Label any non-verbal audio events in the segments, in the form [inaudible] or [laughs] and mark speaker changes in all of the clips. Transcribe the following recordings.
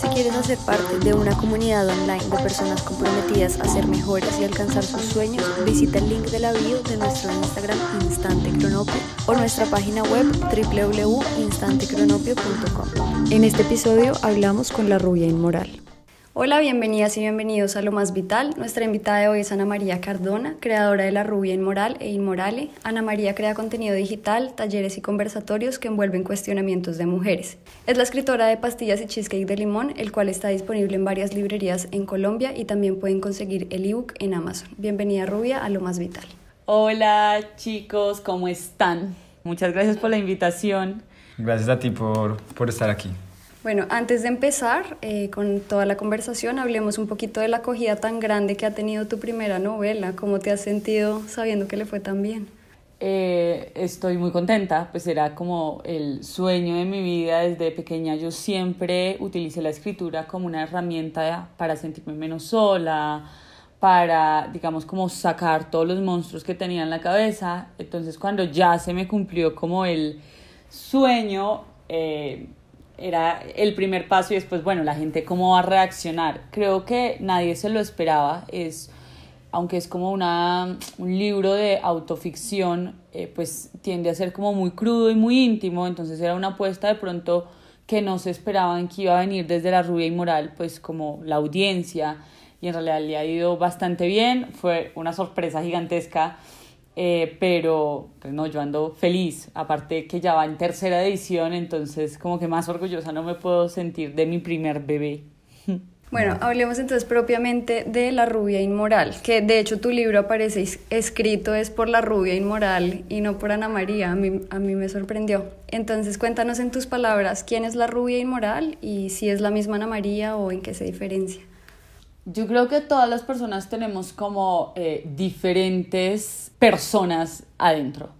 Speaker 1: Si quieres hacer parte de una comunidad online de personas comprometidas a ser mejores y alcanzar sus sueños, visita el link de la bio de nuestro Instagram Instante Cronopio o nuestra página web www.instantecronopio.com. En este episodio hablamos con la rubia inmoral. Hola, bienvenidas y bienvenidos a Lo Más Vital. Nuestra invitada de hoy es Ana María Cardona, creadora de La Rubia Inmoral e Inmorale. Ana María crea contenido digital, talleres y conversatorios que envuelven cuestionamientos de mujeres. Es la escritora de Pastillas y Cheesecake de Limón, el cual está disponible en varias librerías en Colombia y también pueden conseguir el ebook en Amazon. Bienvenida Rubia a Lo Más Vital.
Speaker 2: Hola chicos, ¿cómo están? Muchas gracias por la invitación.
Speaker 3: Gracias a ti por, por estar aquí.
Speaker 1: Bueno, antes de empezar eh, con toda la conversación, hablemos un poquito de la acogida tan grande que ha tenido tu primera novela. ¿Cómo te has sentido sabiendo que le fue tan bien?
Speaker 2: Eh, estoy muy contenta, pues era como el sueño de mi vida desde pequeña. Yo siempre utilicé la escritura como una herramienta para sentirme menos sola, para, digamos, como sacar todos los monstruos que tenía en la cabeza. Entonces, cuando ya se me cumplió como el sueño, eh, era el primer paso y después, bueno, la gente cómo va a reaccionar. Creo que nadie se lo esperaba, es, aunque es como una, un libro de autoficción, eh, pues tiende a ser como muy crudo y muy íntimo, entonces era una apuesta de pronto que no se esperaban que iba a venir desde la rubia inmoral, pues como la audiencia, y en realidad le ha ido bastante bien, fue una sorpresa gigantesca eh, pero pues no, yo ando feliz, aparte que ya va en tercera edición, entonces como que más orgullosa no me puedo sentir de mi primer bebé. [laughs]
Speaker 1: Bueno, hablemos entonces propiamente de La rubia inmoral, que de hecho tu libro aparece escrito es por La rubia inmoral y no por Ana María, a mí, a mí me sorprendió. Entonces cuéntanos en tus palabras quién es la rubia inmoral y si es la misma Ana María o en qué se diferencia.
Speaker 2: Yo creo que todas las personas tenemos como eh, diferentes personas adentro.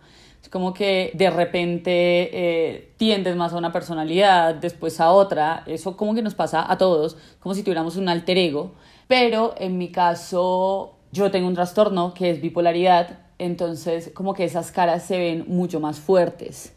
Speaker 2: Es como que de repente eh, tiendes más a una personalidad, después a otra. Eso como que nos pasa a todos, como si tuviéramos un alter ego. Pero en mi caso, yo tengo un trastorno que es bipolaridad, entonces como que esas caras se ven mucho más fuertes.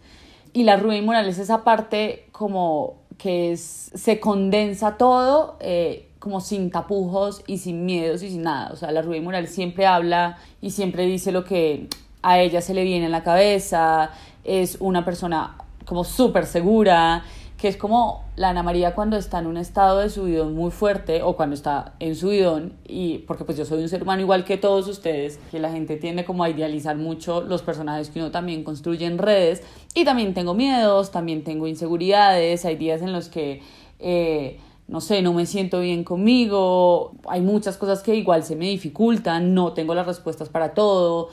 Speaker 2: Y la ruina inmoral es esa parte como que es, se condensa todo. Eh, como sin tapujos y sin miedos y sin nada. O sea, la Rubí Moral siempre habla y siempre dice lo que a ella se le viene en la cabeza, es una persona como súper segura, que es como la Ana María cuando está en un estado de subidón muy fuerte o cuando está en subidón y porque pues yo soy un ser humano igual que todos ustedes, que la gente tiende como a idealizar mucho los personajes que uno también construye en redes y también tengo miedos, también tengo inseguridades, hay días en los que... Eh, no sé, no me siento bien conmigo, hay muchas cosas que igual se me dificultan, no tengo las respuestas para todo,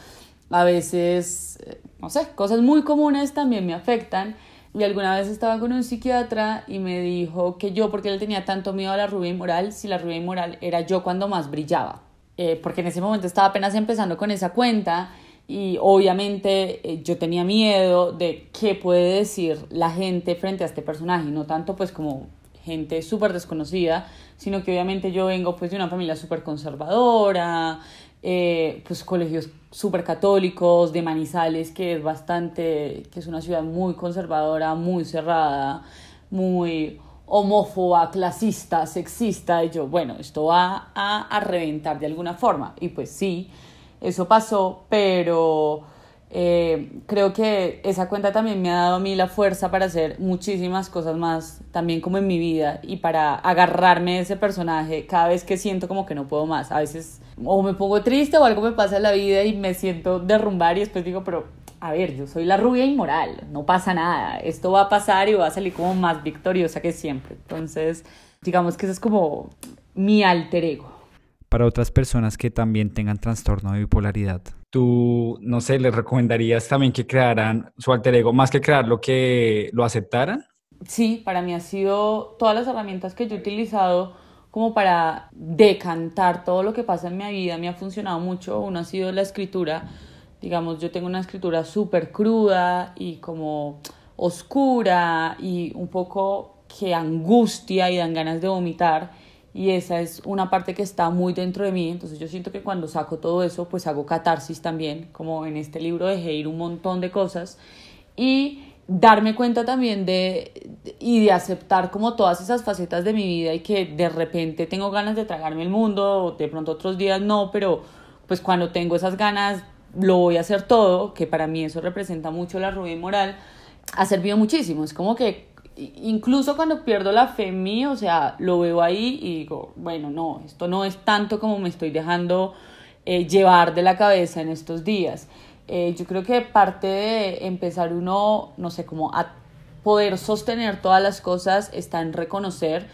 Speaker 2: a veces, eh, no sé, cosas muy comunes también me afectan. Y alguna vez estaba con un psiquiatra y me dijo que yo, porque él tenía tanto miedo a la rubia inmoral, si la rubia inmoral era yo cuando más brillaba. Eh, porque en ese momento estaba apenas empezando con esa cuenta y obviamente eh, yo tenía miedo de qué puede decir la gente frente a este personaje, no tanto pues como gente súper desconocida, sino que obviamente yo vengo pues de una familia súper conservadora, eh, pues colegios súper católicos, de Manizales, que es bastante, que es una ciudad muy conservadora, muy cerrada, muy homófoba, clasista, sexista, y yo, bueno, esto va a, a reventar de alguna forma. Y pues sí, eso pasó, pero eh, creo que esa cuenta también me ha dado a mí la fuerza para hacer muchísimas cosas más también como en mi vida y para agarrarme de ese personaje cada vez que siento como que no puedo más. A veces o me pongo triste o algo me pasa en la vida y me siento derrumbar y después digo, pero a ver, yo soy la rubia inmoral, no pasa nada, esto va a pasar y va a salir como más victoriosa que siempre. Entonces, digamos que eso es como mi alter ego.
Speaker 3: Para otras personas que también tengan trastorno de bipolaridad, tú, no sé, les recomendarías también que crearan su alter ego, más que crearlo, que lo aceptaran?
Speaker 2: Sí, para mí ha sido todas las herramientas que yo he utilizado como para decantar todo lo que pasa en mi vida, me ha funcionado mucho. Uno ha sido la escritura, digamos, yo tengo una escritura súper cruda y como oscura y un poco que angustia y dan ganas de vomitar y esa es una parte que está muy dentro de mí, entonces yo siento que cuando saco todo eso, pues hago catarsis también, como en este libro dejé ir un montón de cosas. Y darme cuenta también de y de aceptar como todas esas facetas de mi vida y que de repente tengo ganas de tragarme el mundo, de pronto otros días no, pero pues cuando tengo esas ganas lo voy a hacer todo, que para mí eso representa mucho la rubia moral, ha servido muchísimo, es como que incluso cuando pierdo la fe en mí, o sea, lo veo ahí y digo, bueno, no, esto no es tanto como me estoy dejando eh, llevar de la cabeza en estos días. Eh, yo creo que parte de empezar uno, no sé, como a poder sostener todas las cosas está en reconocer.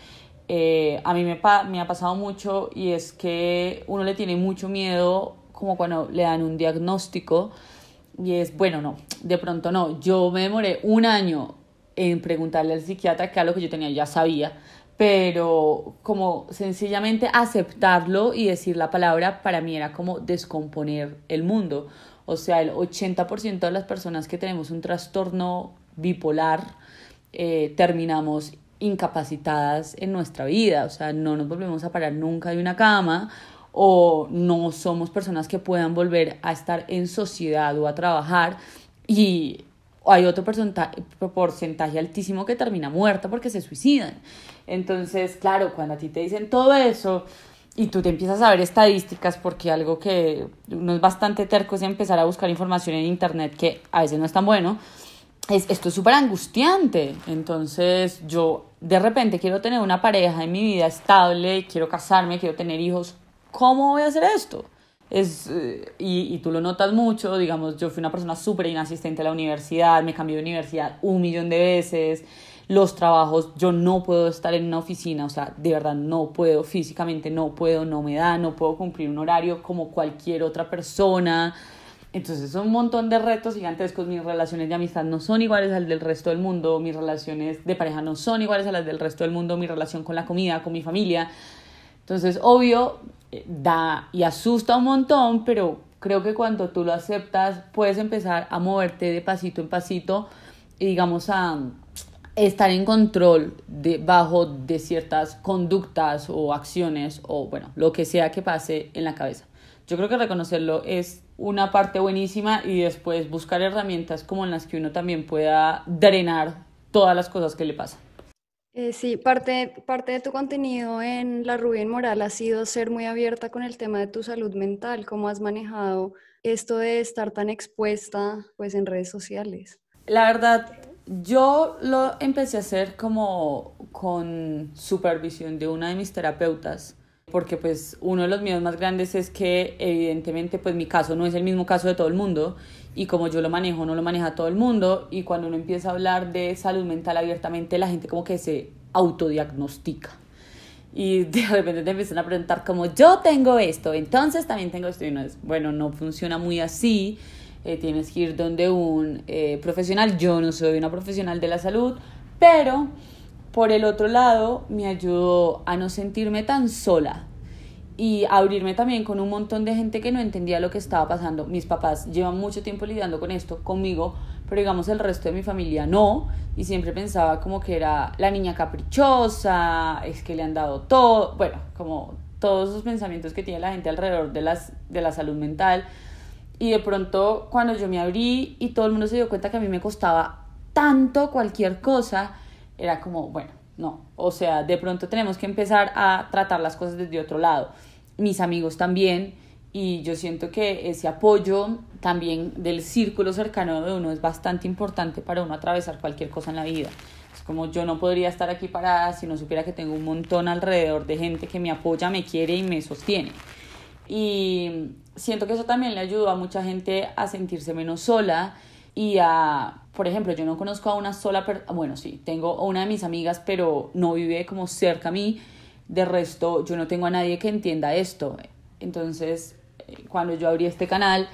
Speaker 2: Eh, a mí me, me ha pasado mucho y es que uno le tiene mucho miedo como cuando le dan un diagnóstico y es, bueno, no, de pronto no. Yo me demoré un año en preguntarle al psiquiatra que algo que yo tenía ya sabía, pero como sencillamente aceptarlo y decir la palabra para mí era como descomponer el mundo. O sea, el 80% de las personas que tenemos un trastorno bipolar eh, terminamos incapacitadas en nuestra vida, o sea, no nos volvemos a parar nunca de una cama o no somos personas que puedan volver a estar en sociedad o a trabajar y hay otro porcentaje, porcentaje altísimo que termina muerta porque se suicidan. Entonces, claro, cuando a ti te dicen todo eso y tú te empiezas a ver estadísticas, porque algo que uno es bastante terco es empezar a buscar información en internet que a veces no es tan bueno, es, esto es súper angustiante. Entonces, yo de repente quiero tener una pareja en mi vida estable, quiero casarme, quiero tener hijos. ¿Cómo voy a hacer esto? Es, eh, y, y, tú lo notas mucho, digamos, yo fui una persona súper inasistente a la universidad, me cambié de universidad un millón de veces, los trabajos, yo no puedo estar en una oficina, o sea, de verdad no puedo, físicamente no puedo, no me da, no puedo cumplir un horario como cualquier otra persona. Entonces son un montón de retos gigantescos, mis relaciones de amistad no son iguales al del resto del mundo, mis relaciones de pareja no son iguales a las del resto del mundo, mi relación con la comida, con mi familia. Entonces, obvio, da y asusta un montón, pero creo que cuando tú lo aceptas puedes empezar a moverte de pasito en pasito y digamos a estar en control de, bajo de ciertas conductas o acciones o bueno, lo que sea que pase en la cabeza. Yo creo que reconocerlo es una parte buenísima y después buscar herramientas como en las que uno también pueda drenar todas las cosas que le pasan.
Speaker 1: Eh, sí, parte, parte de tu contenido en La Rubia Inmoral ha sido ser muy abierta con el tema de tu salud mental. ¿Cómo has manejado esto de estar tan expuesta pues, en redes sociales?
Speaker 2: La verdad, yo lo empecé a hacer como con supervisión de una de mis terapeutas porque pues uno de los miedos más grandes es que evidentemente pues mi caso no es el mismo caso de todo el mundo y como yo lo manejo no lo maneja todo el mundo y cuando uno empieza a hablar de salud mental abiertamente la gente como que se autodiagnostica. Y [laughs] de repente te empiezan a preguntar como yo tengo esto, entonces también tengo esto y no es, bueno, no funciona muy así, eh, tienes que ir donde un eh, profesional, yo no soy una profesional de la salud, pero por el otro lado, me ayudó a no sentirme tan sola y abrirme también con un montón de gente que no entendía lo que estaba pasando. Mis papás llevan mucho tiempo lidiando con esto conmigo, pero digamos el resto de mi familia no, y siempre pensaba como que era la niña caprichosa, es que le han dado todo, bueno, como todos esos pensamientos que tiene la gente alrededor de, las, de la salud mental. Y de pronto cuando yo me abrí y todo el mundo se dio cuenta que a mí me costaba tanto cualquier cosa, era como, bueno, no, o sea, de pronto tenemos que empezar a tratar las cosas desde otro lado. Mis amigos también, y yo siento que ese apoyo también del círculo cercano de uno es bastante importante para uno atravesar cualquier cosa en la vida. Es como yo no podría estar aquí parada si no supiera que tengo un montón alrededor de gente que me apoya, me quiere y me sostiene. Y siento que eso también le ayuda a mucha gente a sentirse menos sola y a, por ejemplo, yo no conozco a una sola persona, bueno, sí, tengo una de mis amigas, pero no vive como cerca a mí, de resto yo no tengo a nadie que entienda esto. Entonces, eh, cuando yo abrí este canal,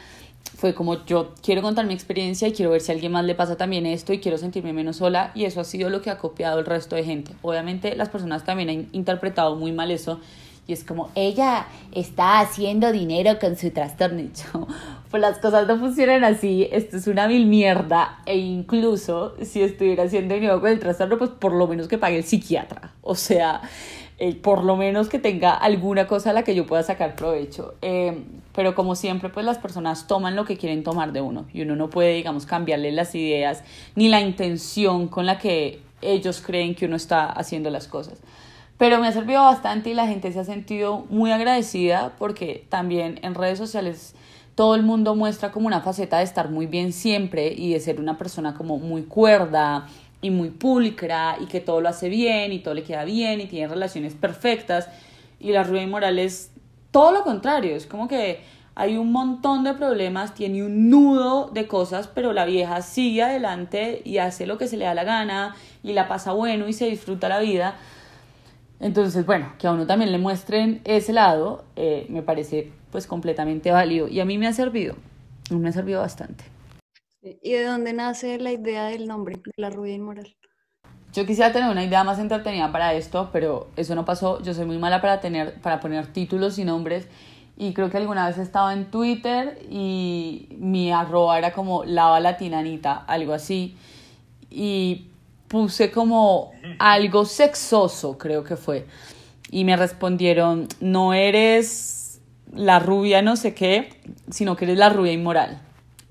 Speaker 2: fue como yo quiero contar mi experiencia y quiero ver si a alguien más le pasa también esto y quiero sentirme menos sola y eso ha sido lo que ha copiado el resto de gente. Obviamente las personas también han interpretado muy mal eso y es como ella está haciendo dinero con su trastorno. pues las cosas no funcionan así, esto es una mil mierda e incluso si estuviera haciendo dinero con el trastorno, pues por lo menos que pague el psiquiatra, o sea, eh, por lo menos que tenga alguna cosa a la que yo pueda sacar provecho. Eh, pero como siempre, pues las personas toman lo que quieren tomar de uno y uno no puede, digamos, cambiarle las ideas ni la intención con la que ellos creen que uno está haciendo las cosas. Pero me ha servido bastante y la gente se ha sentido muy agradecida porque también en redes sociales todo el mundo muestra como una faceta de estar muy bien siempre y de ser una persona como muy cuerda y muy pulcra y que todo lo hace bien y todo le queda bien y tiene relaciones perfectas. Y la Rubén Morales, todo lo contrario, es como que hay un montón de problemas, tiene un nudo de cosas, pero la vieja sigue adelante y hace lo que se le da la gana y la pasa bueno y se disfruta la vida. Entonces, bueno, que a uno también le muestren ese lado, eh, me parece pues completamente válido y a mí me ha servido, me ha servido bastante.
Speaker 1: ¿Y de dónde nace la idea del nombre, de la rubia inmoral?
Speaker 2: Yo quisiera tener una idea más entretenida para esto, pero eso no pasó. Yo soy muy mala para, tener, para poner títulos y nombres. Y creo que alguna vez he estado en Twitter y mi arroba era como lava latinanita, algo así. Y puse como algo sexoso, creo que fue. Y me respondieron, no eres la rubia no sé qué, sino que eres la rubia inmoral.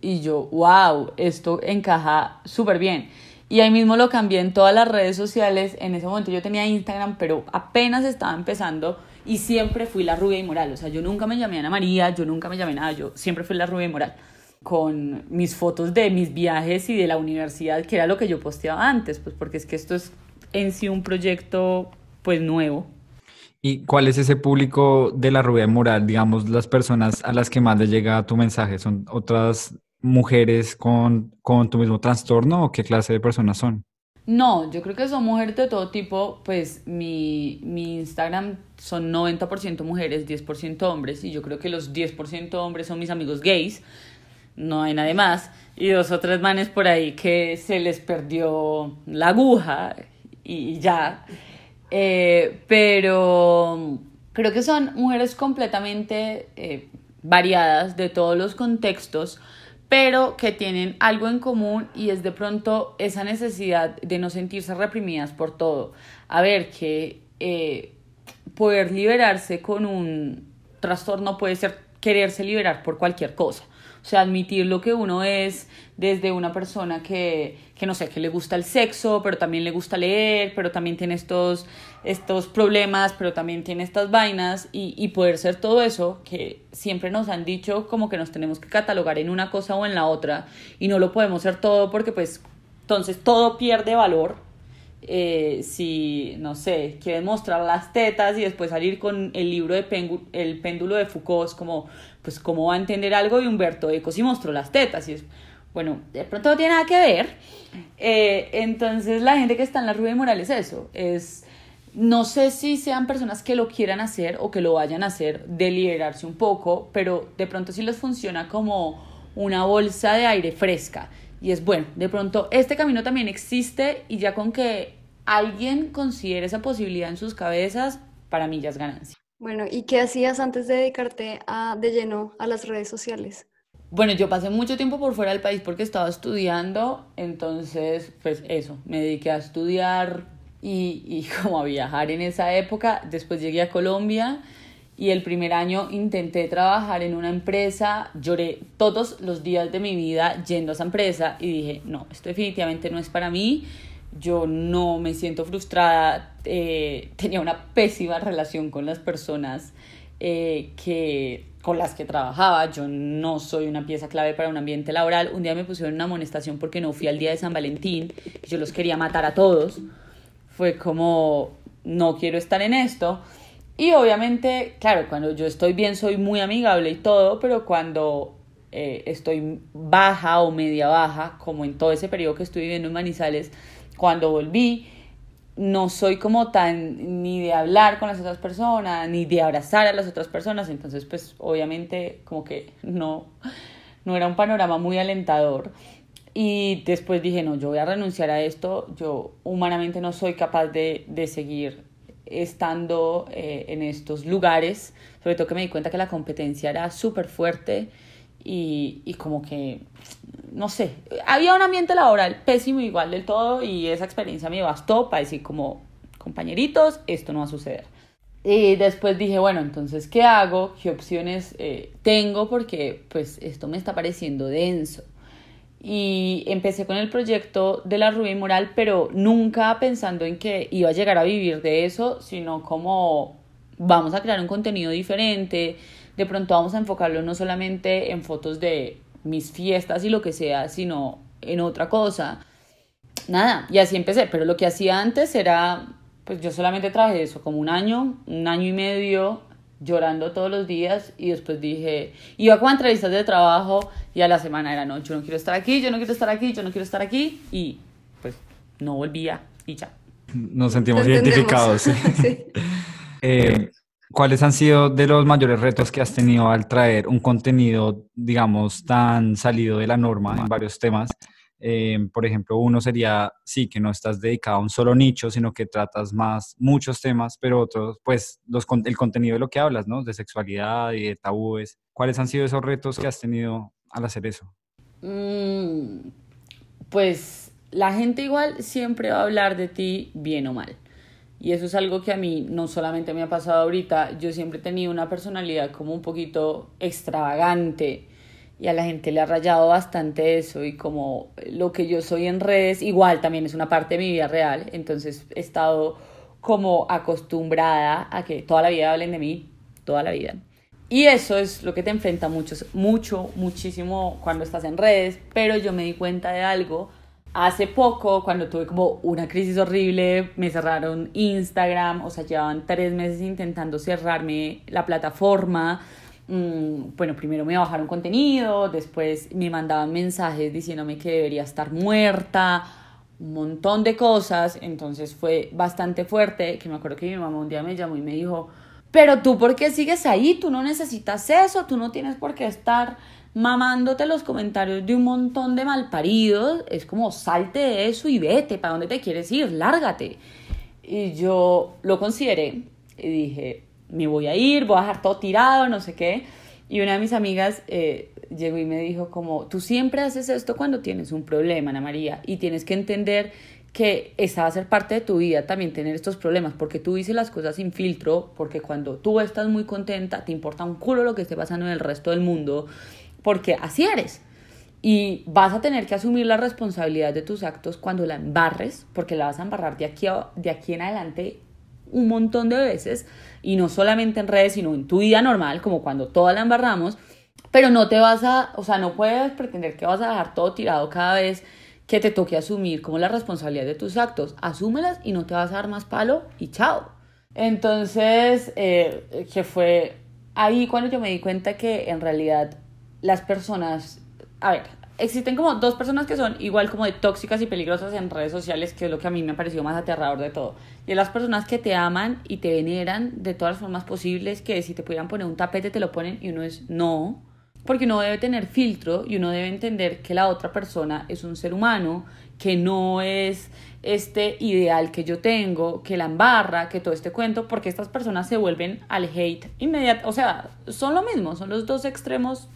Speaker 2: Y yo, wow, esto encaja súper bien. Y ahí mismo lo cambié en todas las redes sociales. En ese momento yo tenía Instagram, pero apenas estaba empezando y siempre fui la rubia inmoral. O sea, yo nunca me llamé Ana María, yo nunca me llamé nada, yo siempre fui la rubia inmoral. Con mis fotos de mis viajes y de la universidad, que era lo que yo posteaba antes, pues porque es que esto es en sí un proyecto pues nuevo.
Speaker 3: ¿Y cuál es ese público de la rubia inmoral? Digamos, las personas a las que más les llega tu mensaje, ¿son otras mujeres con, con tu mismo trastorno o qué clase de personas son?
Speaker 2: No, yo creo que son mujeres de todo tipo, pues mi, mi Instagram son 90% mujeres, 10% hombres, y yo creo que los 10% hombres son mis amigos gays, no hay nadie más, y dos o tres manes por ahí que se les perdió la aguja y ya. Eh, pero creo que son mujeres completamente eh, variadas de todos los contextos, pero que tienen algo en común y es de pronto esa necesidad de no sentirse reprimidas por todo. A ver, que eh, poder liberarse con un trastorno puede ser quererse liberar por cualquier cosa. O sea, admitir lo que uno es desde una persona que, que no sé, que le gusta el sexo, pero también le gusta leer, pero también tiene estos, estos problemas, pero también tiene estas vainas y, y poder ser todo eso que siempre nos han dicho como que nos tenemos que catalogar en una cosa o en la otra y no lo podemos ser todo porque pues entonces todo pierde valor eh, si, no sé, quieren mostrar las tetas y después salir con el libro de El péndulo de Foucault, es como, pues, ¿cómo va a entender algo de Humberto Eco si mostró las tetas? Y es, bueno, de pronto no tiene nada que ver. Eh, entonces, la gente que está en la Rubia Moral es eso, es, no sé si sean personas que lo quieran hacer o que lo vayan a hacer, de liberarse un poco, pero de pronto sí les funciona como una bolsa de aire fresca y es bueno, de pronto este camino también existe y ya con que alguien considere esa posibilidad en sus cabezas, para mí ya es ganancia.
Speaker 1: Bueno, ¿y qué hacías antes de dedicarte a, de lleno a las redes sociales?
Speaker 2: Bueno, yo pasé mucho tiempo por fuera del país porque estaba estudiando, entonces, pues eso, me dediqué a estudiar y, y [laughs] como a viajar en esa época. Después llegué a Colombia y el primer año intenté trabajar en una empresa, lloré todos los días de mi vida yendo a esa empresa y dije, no, esto definitivamente no es para mí, yo no me siento frustrada, eh, tenía una pésima relación con las personas eh, que, con las que trabajaba, yo no soy una pieza clave para un ambiente laboral, un día me pusieron una amonestación porque no fui al día de San Valentín, yo los quería matar a todos, fue como, no quiero estar en esto, y obviamente, claro, cuando yo estoy bien soy muy amigable y todo, pero cuando eh, estoy baja o media baja, como en todo ese periodo que estuve viviendo en Manizales, cuando volví, no soy como tan ni de hablar con las otras personas, ni de abrazar a las otras personas, entonces pues obviamente como que no, no era un panorama muy alentador. Y después dije, no, yo voy a renunciar a esto, yo humanamente no soy capaz de, de seguir estando eh, en estos lugares, sobre todo que me di cuenta que la competencia era súper fuerte y, y como que, no sé, había un ambiente laboral pésimo igual del todo y esa experiencia me bastó para decir como, compañeritos, esto no va a suceder. Y después dije, bueno, entonces, ¿qué hago? ¿Qué opciones eh, tengo? Porque pues esto me está pareciendo denso. Y empecé con el proyecto de la Rubia Moral, pero nunca pensando en que iba a llegar a vivir de eso, sino como vamos a crear un contenido diferente, de pronto vamos a enfocarlo no solamente en fotos de mis fiestas y lo que sea, sino en otra cosa. Nada, y así empecé, pero lo que hacía antes era pues yo solamente trabajé eso como un año, un año y medio llorando todos los días y después dije, iba con entrevistas de trabajo y a la semana era, no, yo no quiero estar aquí, yo no quiero estar aquí, yo no quiero estar aquí y pues no volvía y ya.
Speaker 3: Nos sentimos identificados. [laughs] Sí. [laughs] Eh, ¿Cuáles han sido de los mayores retos que has tenido al traer un contenido, digamos, tan salido de la norma en varios temas? Eh, por ejemplo, uno sería, sí, que no estás dedicado a un solo nicho, sino que tratas más muchos temas, pero otros, pues los, el contenido de lo que hablas, ¿no? De sexualidad y de tabúes. ¿Cuáles han sido esos retos que has tenido al hacer eso?
Speaker 2: Mm, pues la gente igual siempre va a hablar de ti bien o mal. Y eso es algo que a mí no solamente me ha pasado ahorita, yo siempre he tenido una personalidad como un poquito extravagante y a la gente le ha rayado bastante eso y como lo que yo soy en redes igual también es una parte de mi vida real, entonces he estado como acostumbrada a que toda la vida hablen de mí, toda la vida. Y eso es lo que te enfrenta mucho, mucho, muchísimo cuando estás en redes, pero yo me di cuenta de algo hace poco, cuando tuve como una crisis horrible, me cerraron Instagram, o sea, llevaban tres meses intentando cerrarme la plataforma, Mm, bueno, primero me bajaron contenido, después me mandaban mensajes diciéndome que debería estar muerta, un montón de cosas, entonces fue bastante fuerte, que me acuerdo que mi mamá un día me llamó y me dijo, pero tú por qué sigues ahí, tú no necesitas eso, tú no tienes por qué estar mamándote los comentarios de un montón de malparidos, es como salte de eso y vete, ¿para dónde te quieres ir? Lárgate. Y yo lo consideré y dije, me voy a ir, voy a dejar todo tirado, no sé qué. Y una de mis amigas eh, llegó y me dijo como, tú siempre haces esto cuando tienes un problema, Ana María, y tienes que entender que esa va a ser parte de tu vida también tener estos problemas, porque tú dices las cosas sin filtro, porque cuando tú estás muy contenta, te importa un culo lo que esté pasando en el resto del mundo, porque así eres. Y vas a tener que asumir la responsabilidad de tus actos cuando la embarres, porque la vas a embarrar de aquí, de aquí en adelante un montón de veces y no solamente en redes, sino en tu vida normal, como cuando toda la embarramos, pero no te vas a, o sea, no puedes pretender que vas a dejar todo tirado cada vez que te toque asumir como la responsabilidad de tus actos. Asúmelas y no te vas a dar más palo y chao. Entonces, eh, que fue ahí cuando yo me di cuenta que en realidad las personas, a ver, existen como dos personas que son igual como de tóxicas y peligrosas en redes sociales, que es lo que a mí me ha parecido más aterrador de todo. Y es las personas que te aman y te veneran de todas las formas posibles, que si te pudieran poner un tapete te lo ponen y uno es no, porque uno debe tener filtro y uno debe entender que la otra persona es un ser humano, que no es este ideal que yo tengo, que la embarra, que todo este cuento, porque estas personas se vuelven al hate inmediato, o sea, son lo mismo, son los dos extremos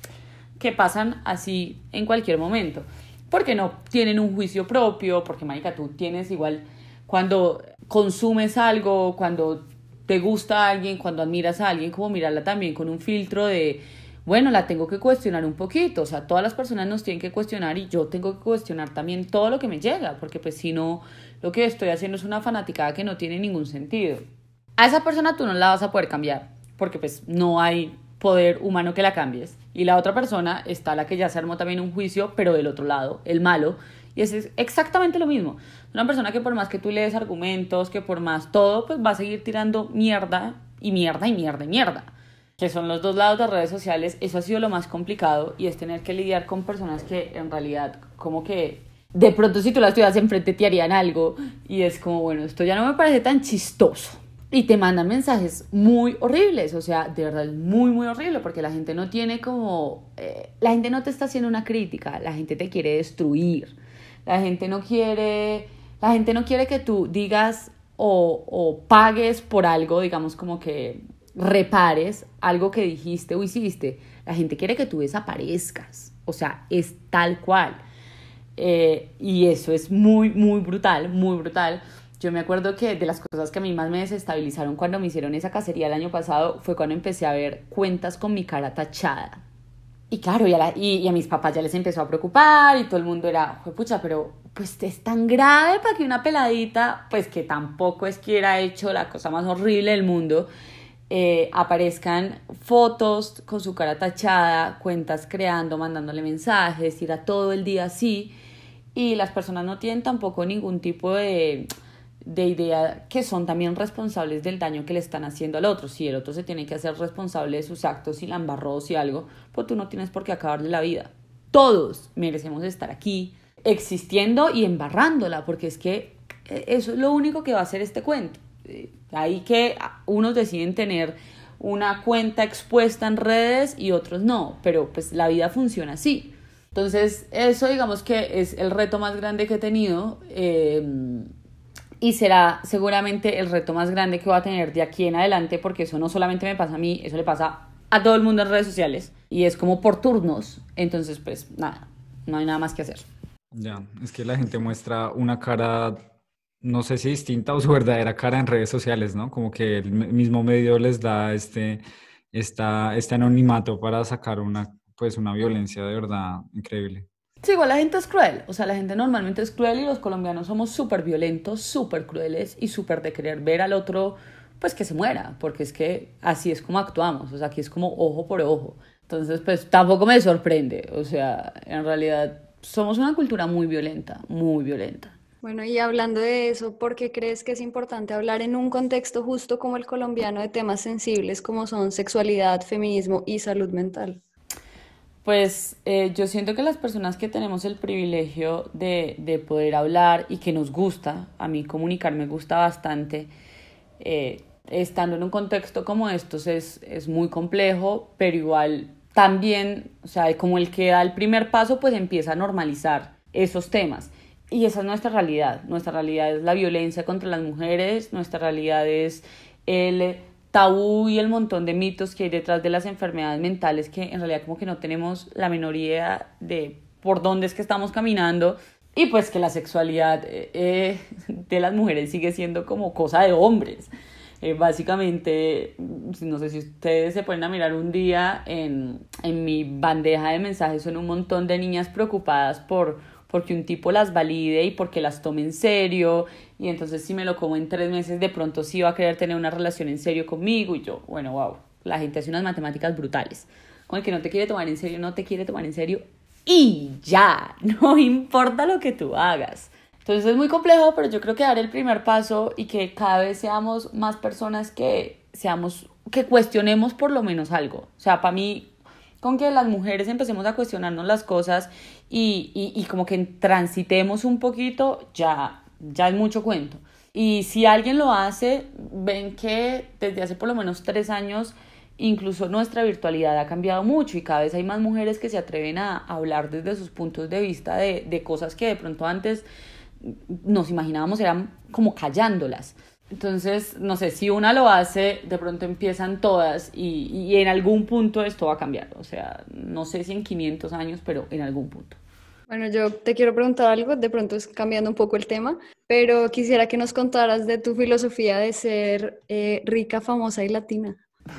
Speaker 2: que pasan así en cualquier momento. Porque no tienen un juicio propio, porque, Marica, tú tienes igual cuando consumes algo, cuando te gusta a alguien, cuando admiras a alguien, como mirarla también con un filtro de, bueno, la tengo que cuestionar un poquito, o sea, todas las personas nos tienen que cuestionar y yo tengo que cuestionar también todo lo que me llega, porque pues si no, lo que estoy haciendo es una fanaticada que no tiene ningún sentido. A esa persona tú no la vas a poder cambiar, porque pues no hay poder humano que la cambies. Y la otra persona está la que ya se armó también un juicio, pero del otro lado, el malo. Y es exactamente lo mismo. Una persona que por más que tú lees argumentos, que por más todo, pues va a seguir tirando mierda y mierda y mierda y mierda. Que son los dos lados de redes sociales. Eso ha sido lo más complicado y es tener que lidiar con personas que en realidad como que de pronto si tú las tuvieras enfrente te harían algo y es como, bueno, esto ya no me parece tan chistoso y te mandan mensajes muy horribles, o sea, de verdad muy, muy horrible, porque la gente no tiene como, eh, la gente no te está haciendo una crítica, la gente te quiere destruir, la gente no quiere, la gente no quiere que tú digas o, o pagues por algo, digamos como que repares algo que dijiste o hiciste, la gente quiere que tú desaparezcas. O sea, es tal cual. Eh, y eso es muy, muy brutal, muy brutal. Yo me acuerdo que de las cosas que a mí más me desestabilizaron cuando me hicieron esa cacería el año pasado fue cuando empecé a ver cuentas con mi cara tachada. Y claro, y a, y, a mis papás ya les empezó a preocupar y todo el mundo era, pucha, pero pues es tan grave para que una peladita, pues que tampoco es que hubiera hecho la cosa más horrible del mundo, eh, aparezcan fotos con su cara tachada, cuentas creando, mandándole mensajes, ir a todo el día así y las personas no tienen tampoco ningún tipo de, de idea que son también responsables del daño que le están haciendo al otro. Si el otro se tiene que hacer responsable de sus actos y la embarró y algo, pues tú no tienes por qué acabarle la vida. Todos merecemos estar aquí existiendo y embarrándola, porque es que eh, eso es lo único que va a hacer este cuento. Eh, ahí que unos deciden tener una cuenta expuesta en redes y otros no, pero pues la vida funciona así. Entonces, eso digamos que es el reto más grande que he tenido em, y será seguramente el reto más grande que voy a tener de aquí en adelante porque eso no solamente me pasa a mí, eso le pasa a todo el mundo en redes sociales y es como por turnos. Entonces, pues nada, no hay nada más que hacer.
Speaker 3: Ya, es que la gente muestra una cara, no sé si distinta o su verdadera cara en redes sociales, ¿no? Como que el mismo medio les da este, esta, este anonimato para sacar una pues una violencia de verdad increíble.
Speaker 2: Sí, igual la gente es cruel, o sea, la gente normalmente es cruel y los colombianos somos súper violentos, súper crueles y súper de querer ver al otro, pues que se muera, porque es que así es como actuamos, o sea, aquí es como ojo por ojo. Entonces, pues tampoco me sorprende, o sea, en realidad somos una cultura muy violenta, muy violenta.
Speaker 1: Bueno, y hablando de eso, ¿por qué crees que es importante hablar en un contexto justo como el colombiano de temas sensibles como son sexualidad, feminismo y salud mental?
Speaker 2: Pues eh, yo siento que las personas que tenemos el privilegio de, de, poder hablar y que nos gusta, a mí comunicar me gusta bastante, eh, estando en un contexto como estos es, es muy complejo, pero igual también, o sea, como el que da el primer paso, pues empieza a normalizar esos temas. Y esa es nuestra realidad. Nuestra realidad es la violencia contra las mujeres, nuestra realidad es el tabú y el montón de mitos que hay detrás de las enfermedades mentales que en realidad como que no tenemos la menor de por dónde es que estamos caminando y pues que la sexualidad eh, eh, de las mujeres sigue siendo como cosa de hombres. Eh, básicamente, no sé si ustedes se ponen a mirar un día en, en mi bandeja de mensajes, son un montón de niñas preocupadas por porque un tipo las valide y porque las tome en serio y entonces si me lo como en tres meses de pronto sí va a querer tener una relación en serio conmigo y yo, bueno, wow, la gente hace unas matemáticas brutales. Con el que no te quiere tomar en serio, no te quiere tomar en serio y ya, [laughs] no importa lo que tú hagas. Entonces es muy complejo, pero yo creo que dar el primer paso y que cada vez seamos más personas que seamos que cuestionemos por lo menos algo. O sea, para mí con que las mujeres empecemos a cuestionarnos las cosas y, y, como que transitemos un poquito, ya, ya es mucho cuento. Y si alguien lo hace, ven que desde hace por lo menos tres años, incluso nuestra virtualidad ha cambiado mucho y cada vez hay más mujeres que se atreven a hablar desde sus puntos de vista de, de cosas que de pronto antes nos imaginábamos eran como callándolas. Entonces, no sé, si una lo hace, de pronto empiezan todas y, y, en algún punto esto va a cambiar. O sea, no sé si en 500 años, pero en algún punto.
Speaker 1: Bueno, yo te quiero preguntar algo, de pronto es cambiando un poco el tema, pero quisiera que nos contaras de tu filosofía de ser eh, rica, famosa y latina.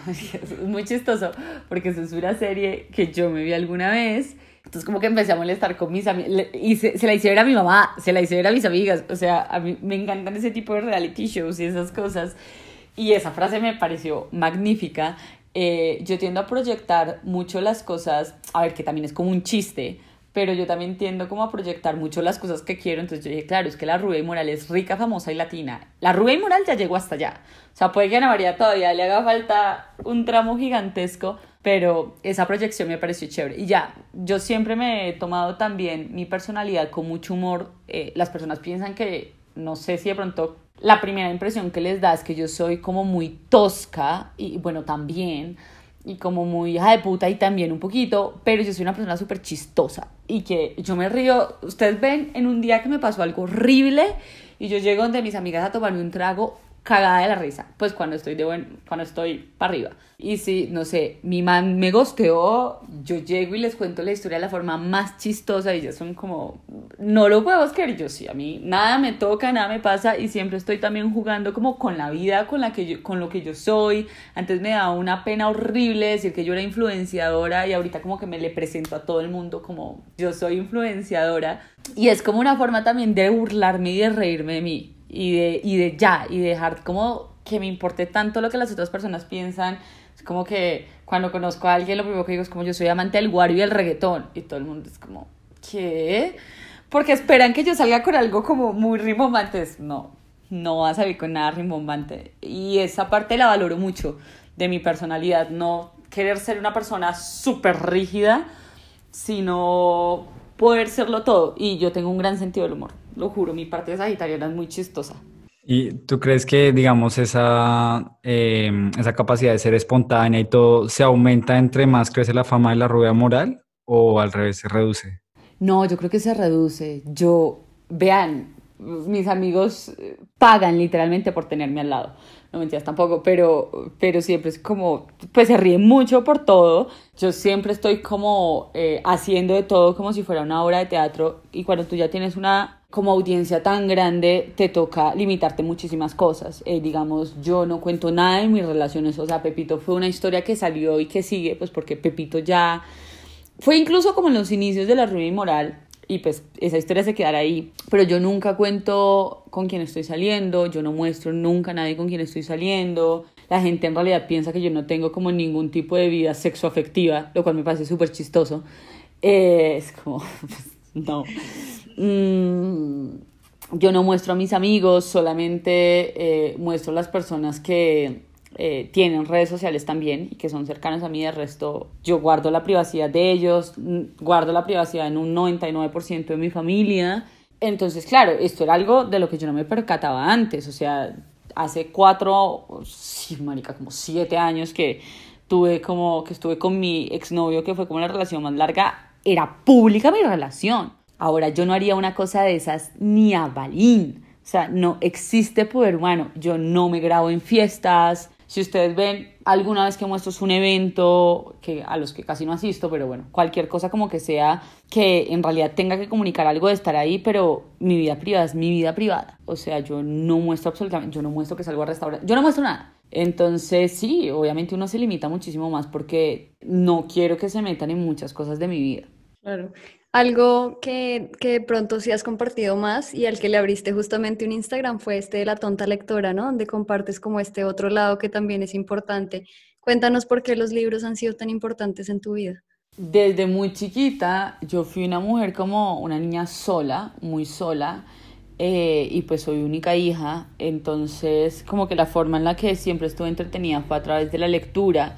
Speaker 2: Es [laughs] muy chistoso, porque eso es una serie que yo me vi alguna vez entonces como que empecé a molestar con mis amigas y se, la hice ver a mi mamá, se la hice ver a mis amigas, o sea, a mí me encantan ese tipo de reality shows y esas cosas. Y esa frase me pareció magnífica. Eh, yo tiendo a proyectar mucho las cosas, a ver, que también es como un chiste, pero yo también tiendo como a proyectar mucho las cosas que quiero, entonces yo dije, claro, es que la Rubia y Moral es rica, famosa y latina. La Rubia y Moral ya llegó hasta allá. O sea, puede que a Ana María todavía le haga falta un tramo gigantesco, pero esa proyección me pareció chévere. Y ya, yo siempre me he tomado también mi personalidad con mucho humor. Eh, las personas piensan que, no sé si de pronto la primera impresión que les da es que yo soy como muy tosca y bueno, también, y como muy hija de puta y también un poquito, pero yo soy una persona súper chistosa y que yo me río. Ustedes ven en un día que me pasó algo horrible y yo llego donde mis amigas a tomarme un trago cagada de la risa, pues cuando estoy de buen, cuando estoy para arriba. Y si, no sé, mi man me gosteó, yo llego y les cuento la historia de la forma más chistosa y ellos son como, no lo puedo creer, yo sí, a mí nada me toca, nada me pasa y siempre estoy también jugando como con la vida, con, la que yo, con lo que yo soy. Antes me daba una pena horrible decir que yo era influenciadora y ahorita como que me le presento a todo el mundo como yo soy influenciadora. Y es como una forma también de burlarme y de reírme de mí y de, y de ya, y dejar como que me importe tanto lo que las otras personas piensan es como que cuando conozco a alguien lo primero que digo es como yo soy amante del guario y el reggaetón. Y todo el mundo es como, ¿qué? Porque esperan que yo salga con algo como muy rimbombante. No, no vas a salir con nada rimbombante. Y esa parte la valoro mucho de mi personalidad. No querer ser una persona súper rígida, sino poder serlo todo. Y yo tengo un gran sentido del humor. Lo juro, mi parte de sagitariana es muy chistosa.
Speaker 3: ¿Y tú crees que, digamos, esa, em, esa capacidad de ser espontánea y todo se aumenta entre más crece la fama de la rubia moral o al revés se reduce?
Speaker 2: No, yo creo que se reduce. Yo, vean, mis amigos eh, pagan literalmente por tenerme al lado. No mentiras tampoco, pero, pero siempre es como, pues se ríen mucho por todo. Yo siempre estoy como eh, haciendo de todo como si fuera una obra de teatro y cuando tú ya tienes una como audiencia tan grande te toca limitarte muchísimas cosas. Eh, digamos, yo no cuento nada de mis relaciones, o sea, Pepito fue una historia que salió y que sigue, pues porque Pepito ya fue incluso como en los inicios de la ruina inmoral y pues esa historia se quedará ahí, pero yo nunca cuento con quién estoy saliendo, yo no muestro nunca a nadie con quién estoy saliendo. La gente en realidad piensa que yo no tengo como ningún tipo de vida sexoafectiva, lo cual me parece súper chistoso. Eh, es como, [laughs] pues, no. Mm, yo no muestro a mis amigos, solamente eh, muestro a las personas que eh, tienen redes sociales también y que son cercanos a mí. De resto, yo guardo la privacidad de ellos, guardo la privacidad en un 99% de mi familia. Entonces, claro, esto era algo de lo que yo no me percataba antes. O sea, hace cuatro, sí, marica, como siete años que tuve como, que estuve con mi exnovio, que fue como la relación más larga, era pública mi relación. Ahora, yo no haría una cosa de esas ni a balín. O sea, no existe poder humano. Yo no me grabo en fiestas. Si ustedes ven alguna vez que muestro un evento que a los que casi no asisto, pero bueno, cualquier cosa como que sea que en realidad tenga que comunicar algo de estar ahí, pero mi vida privada es mi vida privada. O sea, yo no muestro absolutamente, yo no muestro que salgo a restaurar, yo no muestro nada. Entonces, sí, obviamente uno se limita muchísimo más porque no quiero que se metan en muchas cosas de mi vida.
Speaker 1: Claro. Algo que, que, de pronto sí has compartido más y al que le abriste justamente un Instagram fue este de la tonta lectora, ¿no? Donde compartes como este otro lado que también es importante. Cuéntanos por qué los libros han sido tan importantes en tu vida.
Speaker 2: Desde muy chiquita yo fui una mujer como una niña sola, muy sola, eh, y pues soy única hija, entonces como que la forma en la que siempre estuve entretenida fue a través de la lectura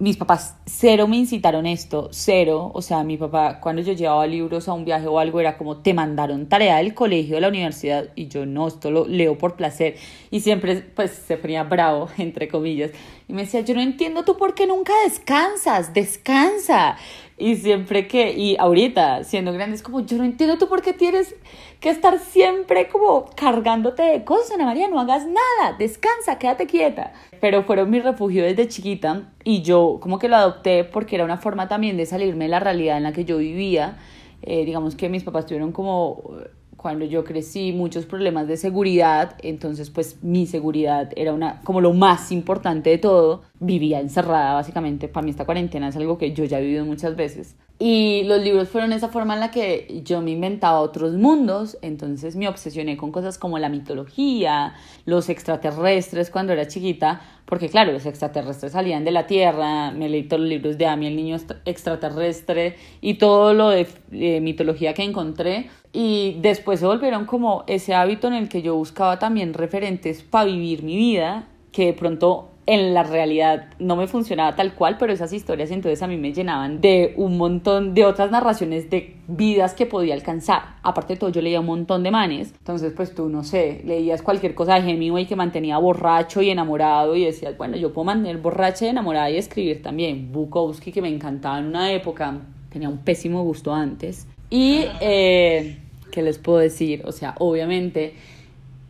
Speaker 2: mis papás cero me incitaron esto, cero. O sea, mi papá, cuando yo llevaba libros a un viaje o algo, era como, te mandaron tarea del colegio, de la universidad, y yo no, esto lo leo por placer. Y siempre, pues, se ponía bravo, [laughs] entre comillas. Y me decía, yo no entiendo tú por qué nunca descansas, descansa. Y siempre que, y ahorita, siendo grande, es como, yo no entiendo tú por qué tienes que estar siempre como cargándote de cosas, Ana María, no hagas nada, descansa, quédate quieta. Pero fueron mi refugio desde chiquita y yo como que lo adopté porque era una forma también de salirme de la realidad en la que yo vivía. Eh, digamos que mis papás tuvieron como cuando yo crecí muchos problemas de seguridad, entonces pues mi seguridad era una como lo más importante de todo. Vivía encerrada básicamente, para mí esta cuarentena es algo que yo ya he vivido muchas veces. Y los libros fueron esa forma en la que yo me inventaba otros mundos, entonces me obsesioné con cosas como la mitología, los extraterrestres cuando era chiquita, porque claro, los extraterrestres salían de la Tierra, me leí todos los libros de Amy, el niño extraterrestre y todo lo de mitología que encontré. Y después se volvieron como ese hábito en el que yo buscaba también referentes para vivir mi vida, que de pronto en la realidad no me funcionaba tal cual, pero esas historias entonces a mí me llenaban de un montón de otras narraciones de vidas que podía alcanzar. Aparte de todo, yo leía un montón de manes, entonces pues tú, no sé, leías cualquier cosa de Hemingway que mantenía borracho y enamorado y decías, bueno, yo puedo mantener borracha y enamorada y escribir también. Bukowski, que me encantaba en una época, tenía un pésimo gusto antes. Y, eh, ¿qué les puedo decir? O sea, obviamente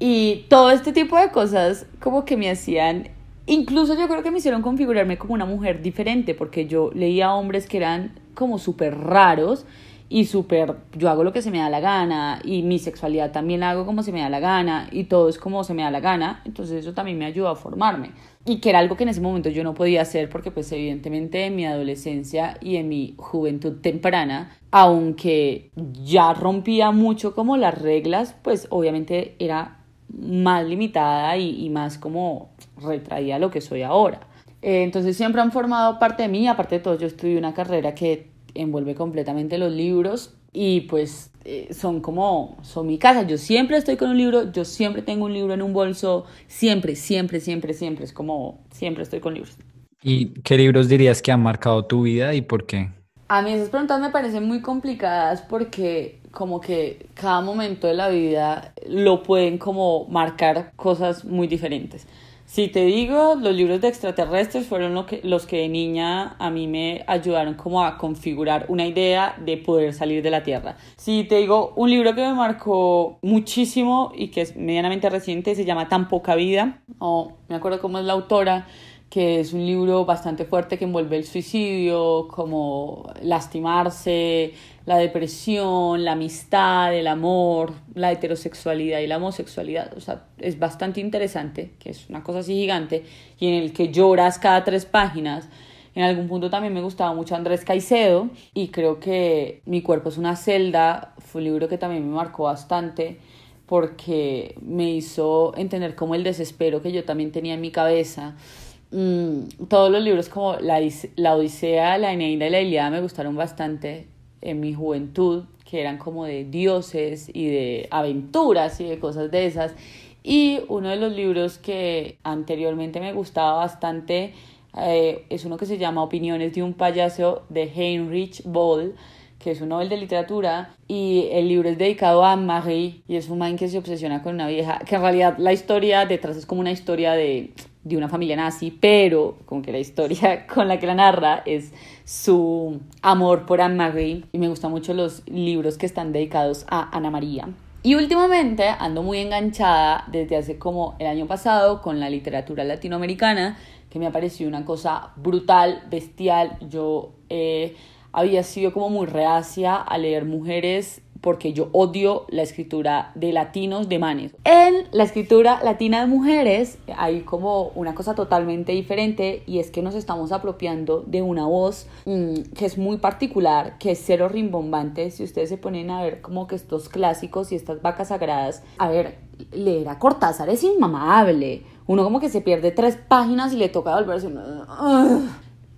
Speaker 2: Y todo este tipo de cosas como que me hacían, incluso yo creo que me hicieron configurarme como una mujer diferente, porque yo leía hombres que eran como súper raros y súper, yo hago lo que se me da la gana y mi sexualidad también la hago como se me da la gana y todo es como se me da la gana, entonces eso también me ayudó a formarme. Y que era algo que en ese momento yo no podía hacer porque pues evidentemente en mi adolescencia y en mi juventud temprana, aunque ya rompía mucho como las reglas, pues obviamente era más limitada y, y más como retraía lo que soy ahora. Eh, entonces siempre han formado parte de mí, aparte de todo yo estudié una carrera que envuelve completamente los libros y pues eh, son como, son mi casa. Yo siempre estoy con un libro, yo siempre tengo un libro en un bolso, siempre, siempre, siempre, siempre. Es como, siempre estoy con libros.
Speaker 3: ¿Y qué libros dirías que han marcado tu vida y por qué?
Speaker 2: A mí esas preguntas me parecen muy complicadas porque como que cada momento de la vida lo pueden como marcar cosas muy diferentes. Si te digo, los libros de extraterrestres fueron que, los que de niña a mí me ayudaron como a configurar una idea de poder salir de la Tierra. Si te digo, un libro que me marcó muchísimo y que es medianamente reciente se llama Tan poca vida, o me acuerdo cómo es la autora, que es un libro bastante fuerte que envuelve el suicidio, como lastimarse, la depresión, la amistad, el amor, la heterosexualidad y la homosexualidad. O sea, es bastante interesante, que es una cosa así gigante, y en el que lloras cada tres páginas. En algún punto también me gustaba mucho Andrés Caicedo y creo que Mi cuerpo es una celda fue un libro que también me marcó bastante porque me hizo entender como el desespero que yo también tenía en mi cabeza. Mm, todos los libros como la, Odisea, la Eneida y la Ilíada me gustaron bastante en mi juventud, que eran como de dioses y de aventuras y de cosas de esas. Y uno de los libros que anteriormente me gustaba bastante eh, es uno que se llama Opiniones de un payaso de Heinrich Boll, que es un Nobel de literatura, y el libro es dedicado a Marie, y es un man que se obsesiona con una vieja, que en realidad la historia detrás es como una historia de, de una familia nazi, pero como que la historia [laughs] con la que la narra es su amor por Anne-Marie y me gustan mucho los libros que están dedicados a Ana María. Y últimamente ando muy enganchada desde hace como el año pasado con la literatura latinoamericana, que me ha parecido una cosa brutal, bestial. Yo eh, había sido como muy reacia a leer mujeres porque yo odio la escritura de latinos de manes. En la escritura latina de mujeres hay como una cosa totalmente diferente y es que nos estamos apropiando de una voz mm, que es muy particular, que es cero rimbombante. Si ustedes se ponen a ver como que estos clásicos y estas vacas sagradas, a ver, leer a Cortázar es inmamable. Uno como que se pierde tres páginas y le toca volverse...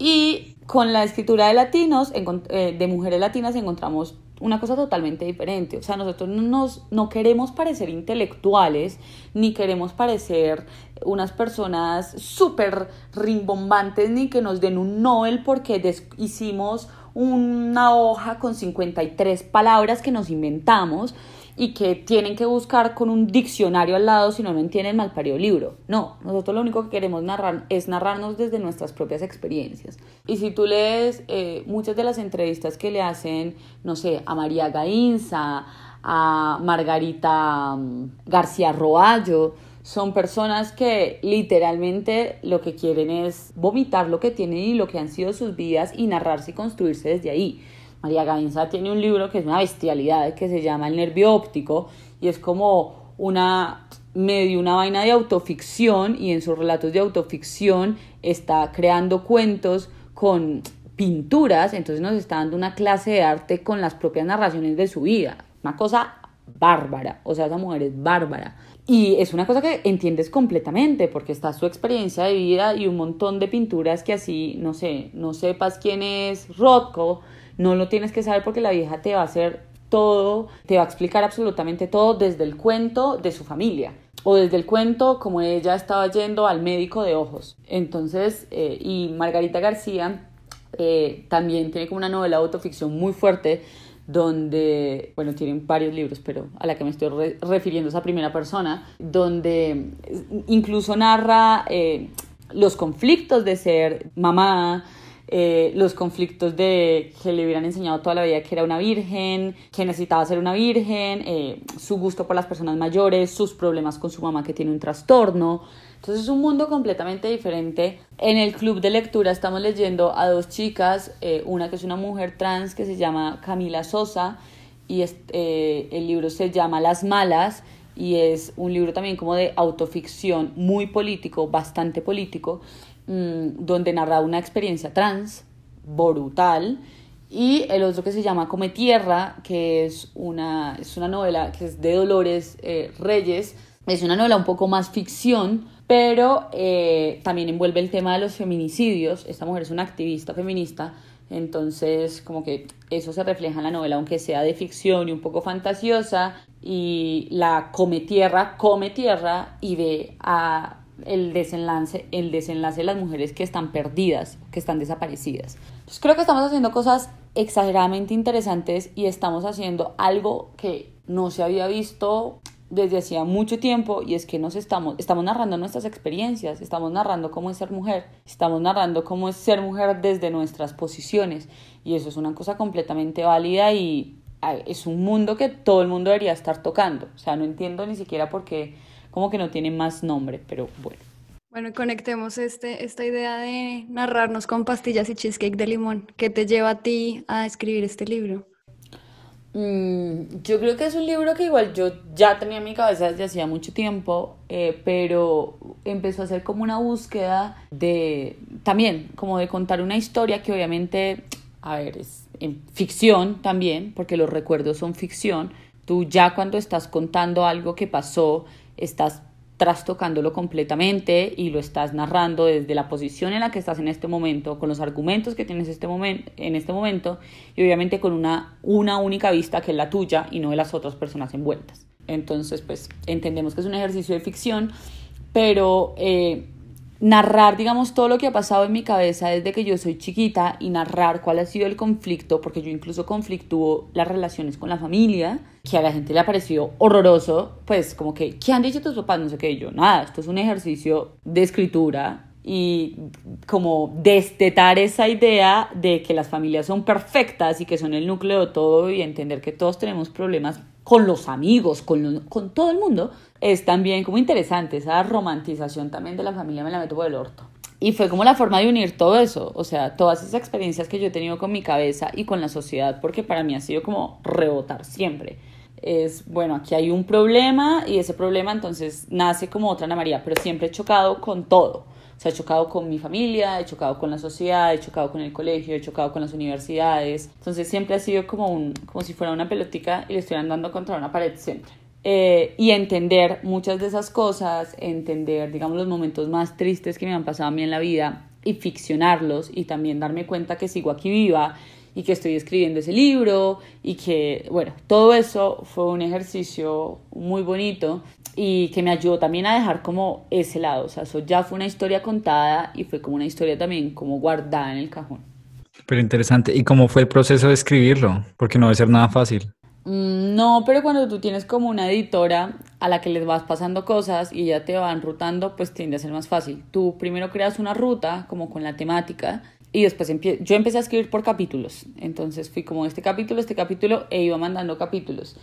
Speaker 2: Y con la escritura de latinos, eh, de mujeres latinas, encontramos una cosa totalmente diferente. O sea, nosotros no, nos, no queremos parecer intelectuales, ni queremos parecer unas personas súper rimbombantes, ni que nos den un Nobel porque hicimos una hoja con 53 palabras que nos inventamos y que tienen que buscar con un diccionario al lado si no, no entienden mal parido libro. No, nosotros lo único que queremos narrar es narrarnos desde nuestras propias experiencias. Y si tú lees eh, muchas de las entrevistas que le hacen, no sé, a María Gainza, a Margarita mm, García Roallo, son personas que literalmente lo que quieren es vomitar lo que tienen y lo que han sido sus vidas y narrarse y construirse desde ahí. María Gainza tiene un libro que es una bestialidad que se llama El nervio óptico y es como una medio una vaina de autoficción y en sus relatos de autoficción está creando cuentos con pinturas, entonces nos está dando una clase de arte con las propias narraciones de su vida. Una cosa bárbara, o sea, esa mujer es bárbara. Y es una cosa que entiendes completamente porque está su experiencia de vida y un montón de pinturas que así, no sé, no sepas quién es Rothko, no lo tienes que saber porque la vieja te va a hacer todo, te va a explicar absolutamente todo desde el cuento de su familia o desde el cuento como ella estaba yendo al médico de ojos. Entonces, eh, y Margarita García eh, también tiene como una novela de autoficción muy fuerte donde, bueno, tienen varios libros, pero a la que me estoy refiriendo es a primera persona, donde incluso narra eh, los conflictos de ser mamá, eh, los conflictos de que le hubieran enseñado toda la vida que era una virgen, que necesitaba ser una virgen, eh, su gusto por las personas mayores, sus problemas con su mamá que tiene un trastorno. Entonces es un mundo completamente diferente. En el club de lectura estamos leyendo a dos chicas, eh, una que es una mujer trans que se llama Camila Sosa y el libro se llama Las Malas y es un libro también como de autoficción muy político, bastante político donde narra una experiencia trans brutal y el otro que se llama Come Tierra, que es una, es una novela que es de Dolores eh, Reyes, es una novela un poco más ficción, pero eh, también envuelve el tema de los feminicidios. Esta mujer es una activista feminista, entonces como que eso se refleja en la novela, aunque sea de ficción y un poco fantasiosa, y la come tierra, come tierra y ve a el desenlace, el desenlace de las mujeres que están perdidas, que están desaparecidas. Entonces creo que estamos haciendo cosas exageradamente interesantes y estamos haciendo algo que no se había visto desde hacía mucho tiempo y es que nos estamos, estamos narrando nuestras experiencias, estamos narrando cómo es ser mujer, estamos narrando cómo es ser mujer desde nuestras posiciones y eso es una cosa completamente válida y es un mundo que todo el mundo debería estar tocando. O sea, no entiendo ni siquiera por qué como que no tiene más nombre, pero bueno.
Speaker 1: Bueno, conectemos este, esta idea de narrarnos con pastillas y cheesecake de limón. ¿Qué te lleva a ti a escribir este libro?
Speaker 2: Mm, yo creo que es un libro que igual yo ya tenía en mi cabeza desde hacía mucho tiempo, eh, pero empezó a ser como una búsqueda de, también, como de contar una historia que obviamente, a ver, es en ficción también, porque los recuerdos son ficción. Tú ya cuando estás contando algo que pasó, estás trastocándolo completamente y lo estás narrando desde la posición en la que estás en este momento, con los argumentos que tienes este en este momento y obviamente con una, una única vista que es la tuya y no de las otras personas envueltas. Entonces, pues entendemos que es un ejercicio de ficción, pero eh, narrar, digamos, todo lo que ha pasado en mi cabeza desde que yo soy chiquita y narrar cuál ha sido el conflicto, porque yo incluso conflictúo las relaciones con la familia, que a la gente le ha parecido horroroso, pues como que, ¿qué han dicho tus papás? No sé qué, yo, nada, esto es un ejercicio de escritura y como destetar esa idea de que las familias son perfectas y que son el núcleo de todo y entender que todos tenemos problemas con los amigos, con, con todo el mundo, es también como interesante, esa romantización también de la familia me la meto por el orto. Y fue como la forma de unir todo eso, o sea, todas esas experiencias que yo he tenido con mi cabeza y con la sociedad, porque para mí ha sido como rebotar siempre. Es, bueno, aquí hay un problema y ese problema entonces nace como otra Ana María, pero siempre he chocado con todo. O sea, he chocado con mi familia, he chocado con la sociedad, he chocado con el colegio, he chocado con las universidades. Entonces siempre ha sido como, un, como si fuera una pelotica y le estoy andando contra una pared siempre. Eh, y entender muchas de esas cosas, entender, digamos, los momentos más tristes que me han pasado a mí en la vida y ficcionarlos y también darme cuenta que sigo aquí viva y que estoy escribiendo ese libro y que, bueno, todo eso fue un ejercicio muy bonito y que me ayudó también a dejar como ese lado, o sea, eso ya fue una historia contada y fue como una historia también como guardada en el cajón.
Speaker 3: Pero interesante, ¿y cómo fue el proceso de escribirlo? Porque no debe ser nada fácil.
Speaker 2: Mm, no, pero cuando tú tienes como una editora a la que les vas pasando cosas y ya te van rutando, pues tiende a ser más fácil. Tú primero creas una ruta como con la temática y después yo empecé a escribir por capítulos. Entonces fui como este capítulo, este capítulo e iba mandando capítulos.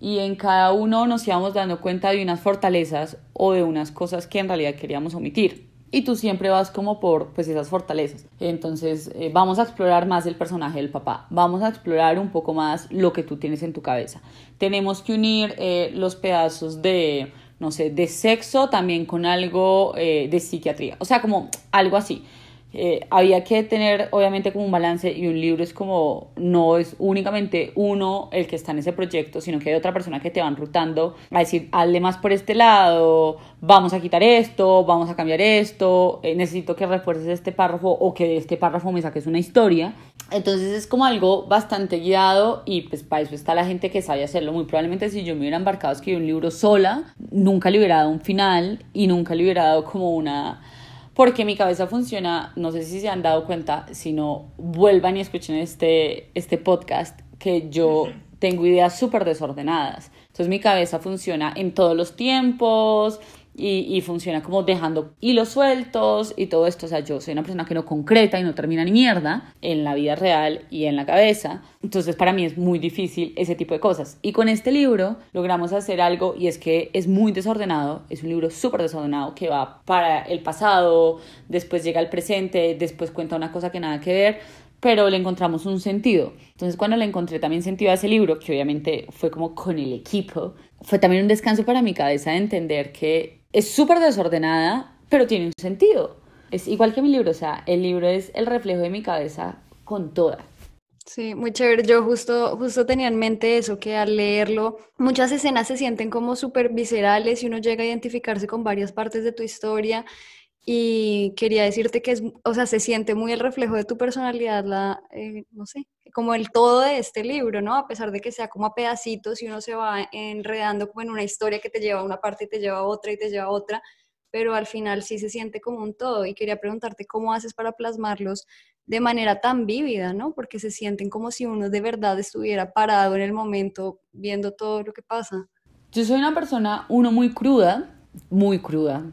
Speaker 2: Y en cada uno nos íbamos dando cuenta de unas fortalezas o de unas cosas que en realidad queríamos omitir y tú siempre vas como por pues esas fortalezas. Entonces eh, vamos a explorar más el personaje del papá, vamos a explorar un poco más lo que tú tienes en tu cabeza. Tenemos que unir eh, los pedazos de, no sé, de sexo también con algo eh, de psiquiatría, o sea, como algo así. Eh, había que tener obviamente como un balance y un libro es como no es únicamente uno el que está en ese proyecto, sino que hay otra persona que te van rutando a decir, hazle más por este lado, vamos a quitar esto, vamos a cambiar esto, eh, necesito que refuerces este párrafo o que de este párrafo me saques una historia. Entonces es como algo bastante guiado y pues para eso está la gente que sabe hacerlo. Muy probablemente si yo me hubiera embarcado a escribir un libro sola, nunca le hubiera dado un final y nunca le hubiera dado como una porque mi cabeza funciona, no sé si se han dado cuenta, si no, vuelvan y escuchen este, este podcast, que yo tengo ideas súper desordenadas. Entonces mi cabeza funciona en todos los tiempos, y, funciona como dejando hilos sueltos y todo esto. O sea, yo soy una persona que no concreta y no termina ni mierda en la vida real y en la cabeza. Entonces, para mí es muy difícil ese tipo de cosas. Y con este libro logramos hacer algo y es que es muy desordenado. Es un libro súper desordenado que va para el pasado, después llega al presente, después cuenta una cosa que nada que ver pero le encontramos un sentido. Entonces cuando le encontré también sentido a ese libro, que obviamente fue como con el equipo, fue también un descanso para mi cabeza de entender que es súper desordenada, pero tiene un sentido. Es igual que mi libro, o sea, el libro es el reflejo de mi cabeza con toda.
Speaker 1: Sí, muy chévere. Yo justo, justo tenía en mente eso, que al leerlo, muchas escenas se sienten como súper viscerales y uno llega a identificarse con varias partes de tu historia. Y quería decirte que es, o sea, se siente muy el reflejo de tu personalidad, la, eh, no sé, como el todo de este libro, ¿no? A pesar de que sea como a pedacitos y uno se va enredando como en una historia que te lleva a una parte y te lleva a otra y te lleva a otra, pero al final sí se siente como un todo. Y quería preguntarte cómo haces para plasmarlos de manera tan vívida, ¿no? Porque se sienten como si uno de verdad estuviera parado en el momento viendo todo lo que pasa.
Speaker 2: Yo soy una persona, uno, muy cruda, muy cruda.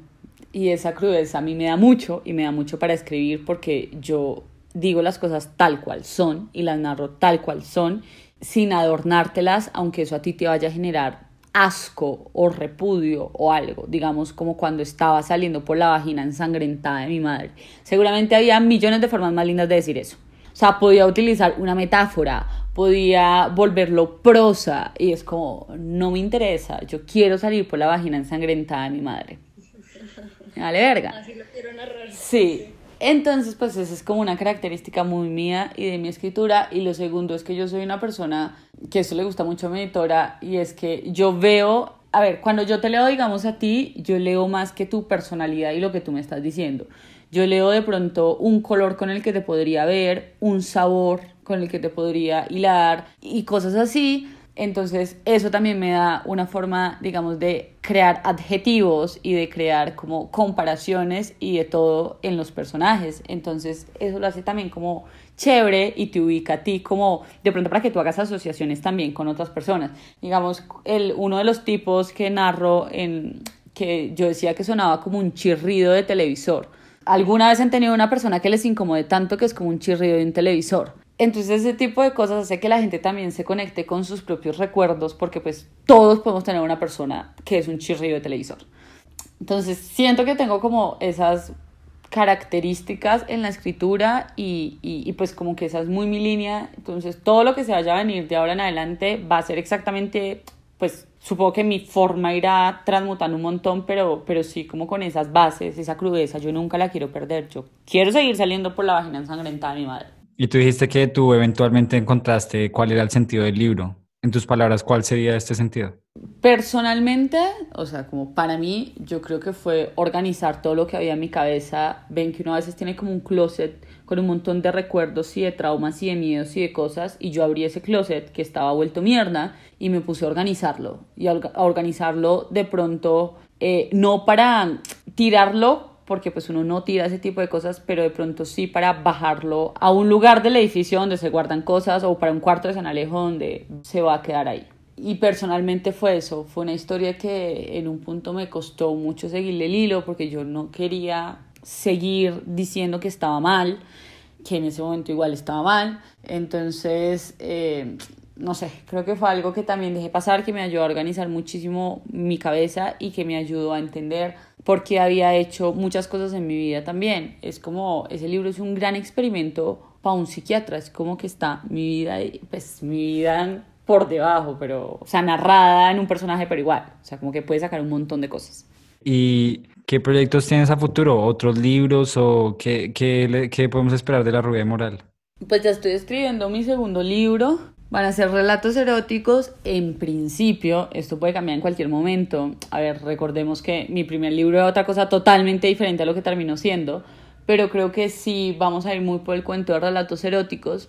Speaker 2: Y esa crudeza a mí me da mucho y me da mucho para escribir porque yo digo las cosas tal cual son y las narro tal cual son, sin adornártelas, aunque eso a ti te vaya a generar asco o repudio o algo, digamos como cuando estaba saliendo por la vagina ensangrentada de mi madre. Seguramente había millones de formas más lindas de decir eso. O sea, podía utilizar una metáfora, podía volverlo prosa y es como, no me interesa, yo quiero salir por la vagina ensangrentada de mi madre. Vale verga.
Speaker 1: Así lo quiero narrar.
Speaker 2: Sí. Entonces, pues esa es como una característica muy mía y de mi escritura. Y lo segundo es que yo soy una persona que eso le gusta mucho a mi editora y es que yo veo, a ver, cuando yo te leo, digamos a ti, yo leo más que tu personalidad y lo que tú me estás diciendo. Yo leo de pronto un color con el que te podría ver, un sabor con el que te podría hilar y cosas así entonces, eso también me da una forma, digamos, de crear adjetivos y de crear como comparaciones y de todo en los personajes. Entonces, eso lo hace también como chévere y te ubica a ti como de pronto para que tú hagas asociaciones también con otras personas. Digamos, el, uno de los tipos que narro en que yo decía que sonaba como un chirrido de televisor. ¿Alguna vez han tenido una persona que les incomode tanto que es como un chirrido de un televisor? Entonces ese tipo de cosas hace que la gente también se conecte con sus propios recuerdos porque pues todos podemos tener una persona que es un chirrido de televisor. Entonces siento que tengo como esas características en la escritura y, y, pues como que esa es muy mi línea. Entonces todo lo que se vaya a venir de ahora en adelante va a ser exactamente, pues supongo que mi forma irá transmutando un montón, pero, pero sí como con esas bases, esa crudeza, yo nunca la quiero perder. Yo quiero seguir saliendo por la vagina ensangrentada de mi madre.
Speaker 3: Y tú dijiste que tú eventualmente encontraste cuál era el sentido del libro. En tus palabras, ¿cuál sería este sentido?
Speaker 2: Personalmente, o sea, como para mí, yo creo que fue organizar todo lo que había en mi cabeza. Ven que uno a veces tiene como un closet con un montón de recuerdos y de traumas y de miedos y de cosas. Y yo abrí ese closet que estaba vuelto mierda y me puse a organizarlo. Y a organizarlo de pronto, eh, no para tirarlo porque pues uno no tira ese tipo de cosas, pero de pronto sí para bajarlo a un lugar del edificio donde se guardan cosas o para un cuarto de San Alejo donde se va a quedar ahí. Y personalmente fue eso, fue una historia que en un punto me costó mucho seguirle el hilo porque yo no quería seguir diciendo que estaba mal, que en ese momento igual estaba mal. Entonces, eh, no sé, creo que fue algo que también dejé pasar, que me ayudó a organizar muchísimo mi cabeza y que me ayudó a entender por qué había hecho muchas cosas en mi vida también. Es como, ese libro es un gran experimento para un psiquiatra, es como que está mi vida, pues mi vida por debajo, pero, o sea, narrada en un personaje, pero igual, o sea, como que puede sacar un montón de cosas.
Speaker 3: ¿Y qué proyectos tienes a futuro? ¿Otros libros o qué, qué, qué podemos esperar de la rubia moral?
Speaker 2: Pues ya estoy escribiendo mi segundo libro, Van a ser relatos eróticos en principio, esto puede cambiar en cualquier momento. A ver, recordemos que mi primer libro era otra cosa totalmente diferente a lo que terminó siendo, pero creo que sí vamos a ir muy por el cuento de relatos eróticos.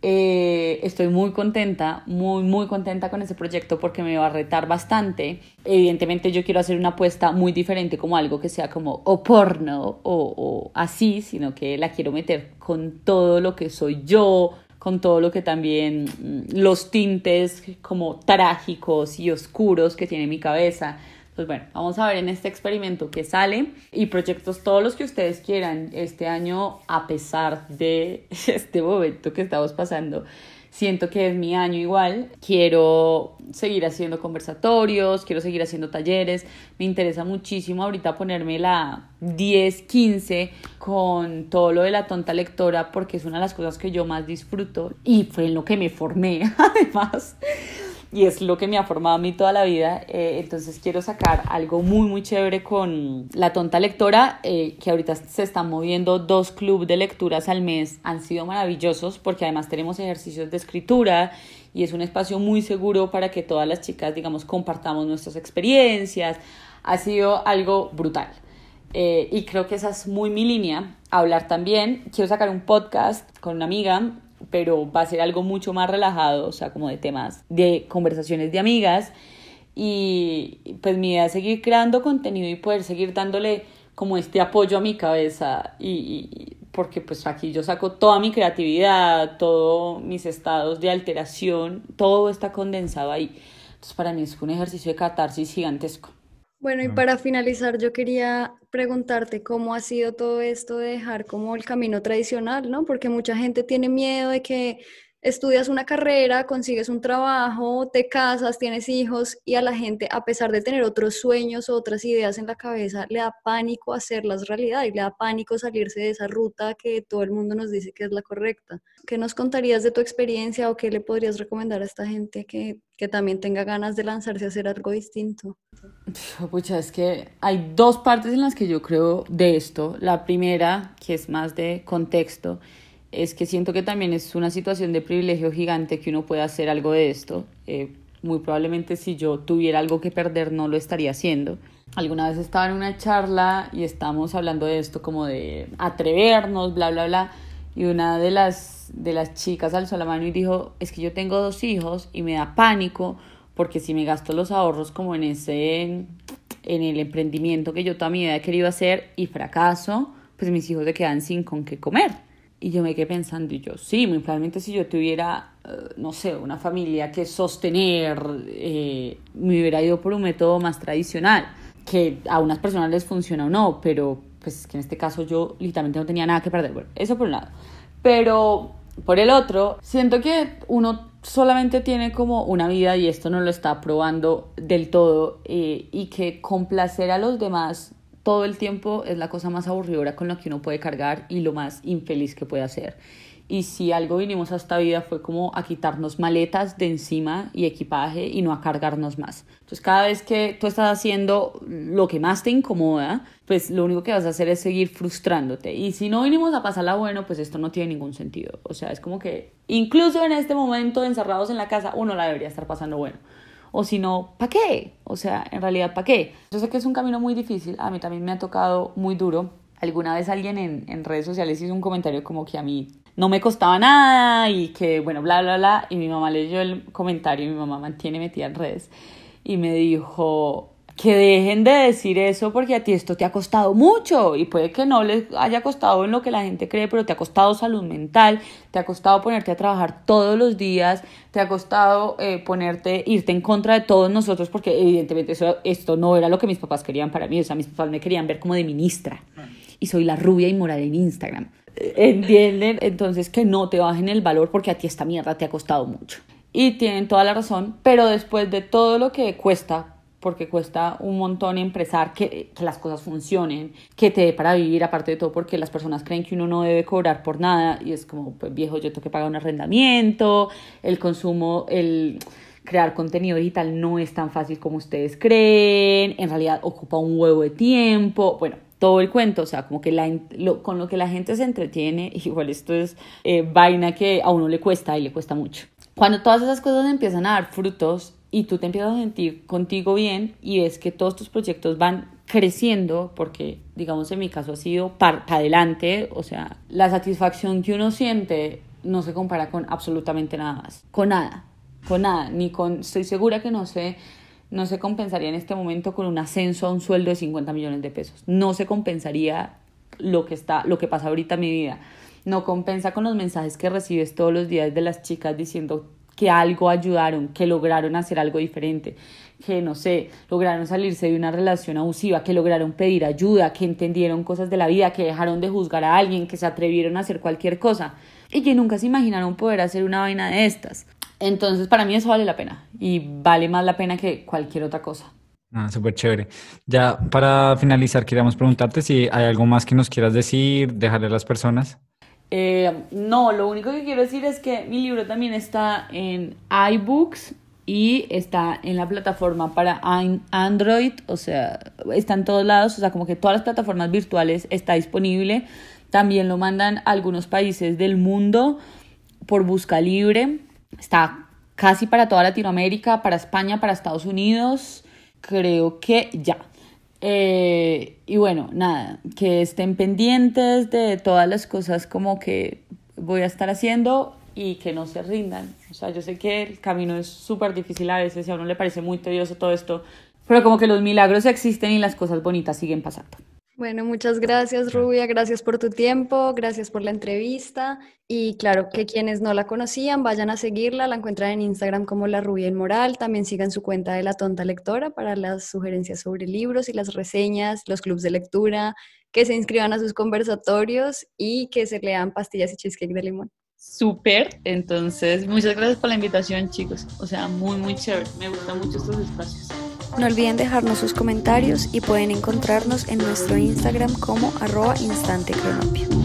Speaker 2: Eh, estoy muy contenta, muy, muy contenta con ese proyecto porque me va a retar bastante. Evidentemente yo quiero hacer una apuesta muy diferente como algo que sea como o porno o, o así, sino que la quiero meter con todo lo que soy yo, con todo lo que también mm, los tintes como trágicos y oscuros que tiene mi cabeza. Pues bueno, vamos a ver en este experimento qué sale y proyectos todos los que ustedes quieran este año a pesar de [laughs] este momento que estamos pasando siento que es mi año igual. Quiero seguir haciendo conversatorios, quiero seguir haciendo talleres. Me interesa muchísimo ahorita ponerme la 10, 15 con todo lo de la tonta lectora porque es una de las cosas que yo más disfruto y fue en lo que me formé [laughs] además y es lo que me ha formado a mí toda la vida. Eh, entonces quiero sacar algo muy, muy chévere con La Tonta Lectora, eh, que ahorita se están moviendo dos clubes de lecturas al mes. Han sido maravillosos porque además tenemos ejercicios de escritura y es un espacio muy seguro para que todas las chicas, digamos, compartamos nuestras experiencias. Ha sido algo brutal. Eh, y creo que esa es muy mi línea. Hablar también. Quiero sacar un podcast con una amiga pero va a ser algo mucho más relajado, o sea, como de temas de conversaciones de amigas. Y pues mi idea es seguir creando contenido y poder seguir dándole como este apoyo a mi cabeza y, porque pues aquí yo saco toda mi creatividad, todos mis estados de alteración, todo está condensado ahí. Entonces para mí es un ejercicio de catarsis gigantesco.
Speaker 1: Bueno, y para finalizar, yo quería preguntarte cómo ha sido todo esto de dejar como el camino tradicional, ¿no? Porque mucha gente tiene miedo de que estudias una carrera, consigues un trabajo, te casas, tienes hijos y a la gente, a pesar de tener otros sueños o otras ideas en la cabeza, le da pánico hacerlas realidad y le da pánico salirse de esa ruta que todo el mundo nos dice que es la correcta. ¿Qué nos contarías de tu experiencia o qué le podrías recomendar a esta gente que, que también tenga ganas de lanzarse a hacer algo distinto?
Speaker 2: Pucha, es que hay dos partes en las que yo creo de esto. La primera, que es más de contexto, es que siento que también es una situación de privilegio gigante que uno pueda hacer algo de esto. Eh, muy probablemente si yo tuviera algo que perder no lo estaría haciendo. Alguna vez estaba en una charla y estábamos hablando de esto como de atrevernos, bla, bla, bla. Y una de las, de las chicas alzó la mano y dijo, es que yo tengo dos hijos y me da pánico porque si me gasto los ahorros como en ese, en el emprendimiento que yo toda mi vida he querido hacer y fracaso, pues mis hijos se quedan sin con qué comer. Y yo me quedé pensando, y yo, sí, muy probablemente si yo tuviera, eh, no sé, una familia que sostener, eh, me hubiera ido por un método más tradicional, que a unas personas les funciona o no, pero pues que en este caso yo literalmente no tenía nada que perder. Bueno, eso por un lado. Pero por el otro, siento que uno solamente tiene como una vida y esto no lo está probando del todo eh, y que complacer a los demás todo el tiempo es la cosa más aburridora con la que uno puede cargar y lo más infeliz que puede hacer. Y si algo vinimos a esta vida fue como a quitarnos maletas de encima y equipaje y no a cargarnos más. Entonces cada vez que tú estás haciendo lo que más te incomoda, pues lo único que vas a hacer es seguir frustrándote. Y si no vinimos a pasarla bueno, pues esto no tiene ningún sentido. O sea, es como que incluso en este momento encerrados en la casa, uno la debería estar pasando bueno o si no, ¿para qué? O sea, en realidad, ¿para qué? Yo sé que es un camino muy difícil, a mí también me ha tocado muy duro. Alguna vez alguien en, en redes sociales hizo un comentario como que a mí no me costaba nada y que, bueno, bla, bla, bla, y mi mamá leyó el comentario y mi mamá mantiene metida en redes y me dijo, que dejen de decir eso porque a ti esto te ha costado mucho y puede que no les haya costado en lo que la gente cree, pero te ha costado salud mental, te ha costado ponerte a trabajar todos los días, te ha costado eh, ponerte, irte en contra de todos nosotros porque evidentemente esto no era lo que mis papás querían para mí, o sea, mis papás me querían ver como de ministra y soy la rubia inmoral en Instagram. ¿Entienden? Entonces que no te bajen el valor porque a ti esta mierda te ha costado mucho. Y tienen toda la razón, pero después de todo lo que cuesta porque cuesta un montón empezar que, que, las cosas funcionen, que te dé para vivir, aparte de todo porque las personas creen que uno no debe cobrar por nada y es como, pues viejo, yo tengo que pagar un arrendamiento, el consumo, el crear contenido digital no es tan fácil como ustedes creen, en realidad ocupa un huevo de tiempo, bueno, todo el cuento, o sea, como que la, lo, con lo que la gente se entretiene, [laughs] igual esto es eh, vaina que a uno le cuesta y le cuesta mucho. Cuando todas esas cosas empiezan a dar frutos, y tú te empiezas a sentir contigo bien y ves que todos tus proyectos van creciendo, porque digamos en mi caso ha sido para adelante, o sea, la satisfacción que uno siente no se compara con absolutamente nada más, con nada, con nada, ni con, estoy segura que no se, no se compensaría en este momento con un ascenso a un sueldo de 50 millones de pesos, no se compensaría lo que está, lo que pasa ahorita en mi vida, no compensa con los mensajes que recibes todos los días de las chicas diciendo que algo ayudaron, que lograron hacer algo diferente, que no sé, lograron salirse de una relación abusiva, que lograron pedir ayuda, que entendieron cosas de la vida, que dejaron de juzgar a alguien, que se atrevieron a hacer cualquier cosa y que nunca se imaginaron poder hacer una vaina de estas. Entonces, para mí eso vale la pena y vale más la pena que cualquier otra cosa.
Speaker 3: Ah, súper chévere. Ya para finalizar, queríamos preguntarte si hay algo más que nos quieras decir, dejarle a las personas.
Speaker 2: Eh, no, lo único que quiero decir es que mi libro también está en iBooks y está en la plataforma para Android, o sea, está en todos lados, o sea, como que todas las plataformas virtuales está disponible. También lo mandan a algunos países del mundo por busca libre. Está casi para toda Latinoamérica, para España, para Estados Unidos. Creo que ya. Eh, y bueno, nada, que estén pendientes de todas las cosas como que voy a estar haciendo y que no se rindan. O sea, yo sé que el camino es súper difícil a veces y a uno le parece muy tedioso todo esto, pero como que los milagros existen y las cosas bonitas siguen pasando.
Speaker 1: Bueno, muchas gracias Rubia, gracias por tu tiempo, gracias por la entrevista. Y claro que quienes no la conocían vayan a seguirla, la encuentran en Instagram como La Rubia Inmoral, también sigan su cuenta de La Tonta Lectora para las sugerencias sobre libros y las reseñas, los clubs de lectura, que se inscriban a sus conversatorios y que se lean pastillas y cheesecake de limón.
Speaker 2: Súper, entonces muchas gracias por la invitación chicos, o sea, muy muy chévere, me gustan mucho estos espacios.
Speaker 1: No olviden dejarnos sus comentarios y pueden encontrarnos en nuestro Instagram como arroba instantecronopio.